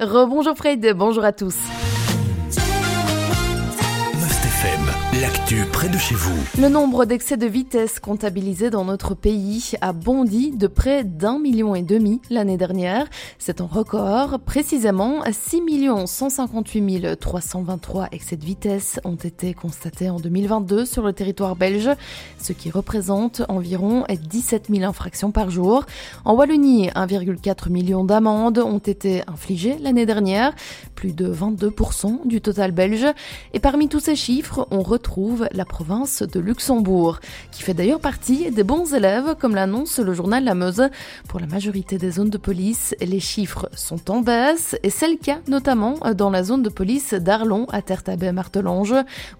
Rebonjour Fred, bonjour à tous. Le nombre d'excès de vitesse comptabilisés dans notre pays a bondi de près d'un million et demi l'année dernière. C'est un record. Précisément, 6 158 323 excès de vitesse ont été constatés en 2022 sur le territoire belge, ce qui représente environ 17 000 infractions par jour. En Wallonie, 1,4 million d'amendes ont été infligées l'année dernière, plus de 22% du total belge. Et parmi tous ces chiffres, on retrouve la province de Luxembourg, qui fait d'ailleurs partie des bons élèves, comme l'annonce le journal La Meuse. Pour la majorité des zones de police, les chiffres sont en baisse, et c'est le cas notamment dans la zone de police d'Arlon à Tertabé-Martelange,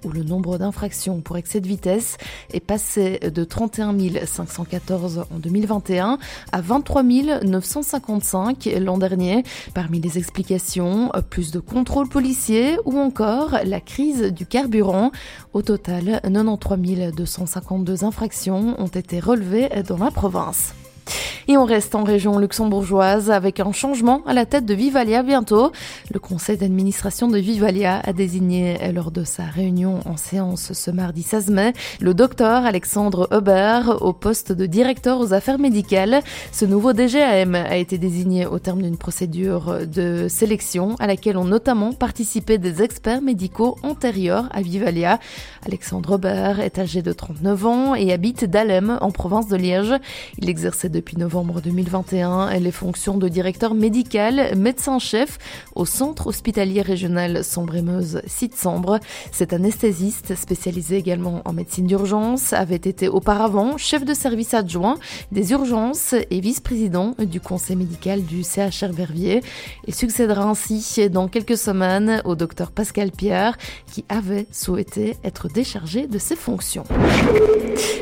où le nombre d'infractions pour excès de vitesse est passé de 31 514 en 2021 à 23 955 l'an dernier. Parmi les explications, plus de contrôles policiers ou encore la crise du carburant. Total, 93 252 infractions ont été relevées dans la province. Et on reste en région luxembourgeoise avec un changement à la tête de Vivalia bientôt. Le conseil d'administration de Vivalia a désigné lors de sa réunion en séance ce mardi 16 mai le docteur Alexandre Hubert au poste de directeur aux affaires médicales. Ce nouveau DGAM a été désigné au terme d'une procédure de sélection à laquelle ont notamment participé des experts médicaux antérieurs à Vivalia. Alexandre Hubert est âgé de 39 ans et habite d'Alem en province de Liège. Il exerçait depuis novembre novembre 2021 les fonctions de directeur médical, médecin-chef au centre hospitalier régional Sambre-et-Meuse Site-Sambre. Cet anesthésiste, spécialisé également en médecine d'urgence, avait été auparavant chef de service adjoint des urgences et vice-président du conseil médical du CHR Verviers. Il succédera ainsi dans quelques semaines au docteur Pascal Pierre qui avait souhaité être déchargé de ses fonctions.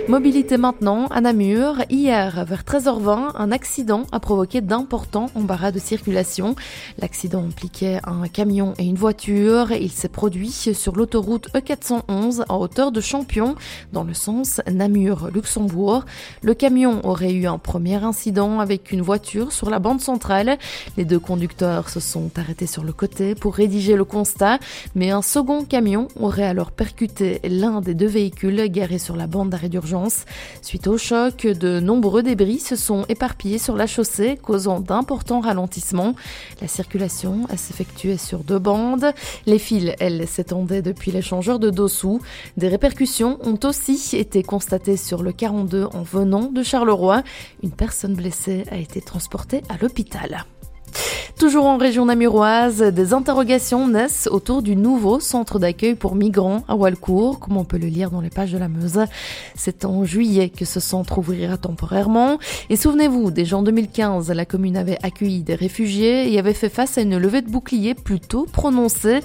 Mobilité maintenant à Namur. Hier, vers 13h20, un accident a provoqué d'importants embarras de circulation. L'accident impliquait un camion et une voiture. Il s'est produit sur l'autoroute E411 en hauteur de Champion, dans le sens Namur-Luxembourg. Le camion aurait eu un premier incident avec une voiture sur la bande centrale. Les deux conducteurs se sont arrêtés sur le côté pour rédiger le constat, mais un second camion aurait alors percuté l'un des deux véhicules garés sur la bande d'arrêt d'urgence. Suite au choc, de nombreux débris se sont éparpillés sur la chaussée, causant d'importants ralentissements. La circulation s'effectuait sur deux bandes. Les fils, elles, s'étendaient depuis l'échangeur de Dossou. Des répercussions ont aussi été constatées sur le 42 en venant de Charleroi. Une personne blessée a été transportée à l'hôpital. Toujours en région namuroise, des interrogations naissent autour du nouveau centre d'accueil pour migrants à Walcourt, comme on peut le lire dans les pages de la Meuse. C'est en juillet que ce centre ouvrira temporairement. Et souvenez-vous, déjà en 2015, la commune avait accueilli des réfugiés et avait fait face à une levée de boucliers plutôt prononcée.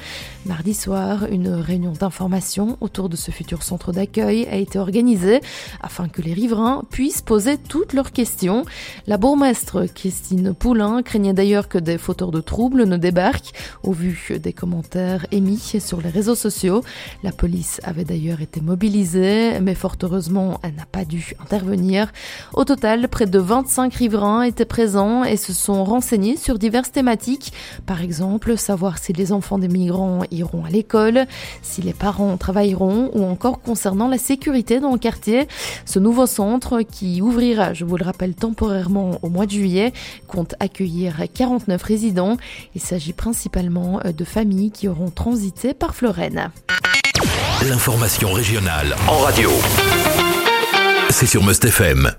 Mardi soir, une réunion d'information autour de ce futur centre d'accueil a été organisée afin que les riverains puissent poser toutes leurs questions. La bourgmestre Christine Poulain craignait d'ailleurs que des fauteurs de troubles ne débarquent. Au vu des commentaires émis sur les réseaux sociaux, la police avait d'ailleurs été mobilisée, mais fort heureusement, elle n'a pas dû intervenir. Au total, près de 25 riverains étaient présents et se sont renseignés sur diverses thématiques. Par exemple, savoir si les enfants des migrants iront à l'école, si les parents travailleront ou encore concernant la sécurité dans le quartier. Ce nouveau centre qui ouvrira, je vous le rappelle, temporairement au mois de juillet, compte accueillir 49 il s'agit principalement euh, de familles qui auront transité par Florène. L'information régionale en radio. C'est sur Must FM.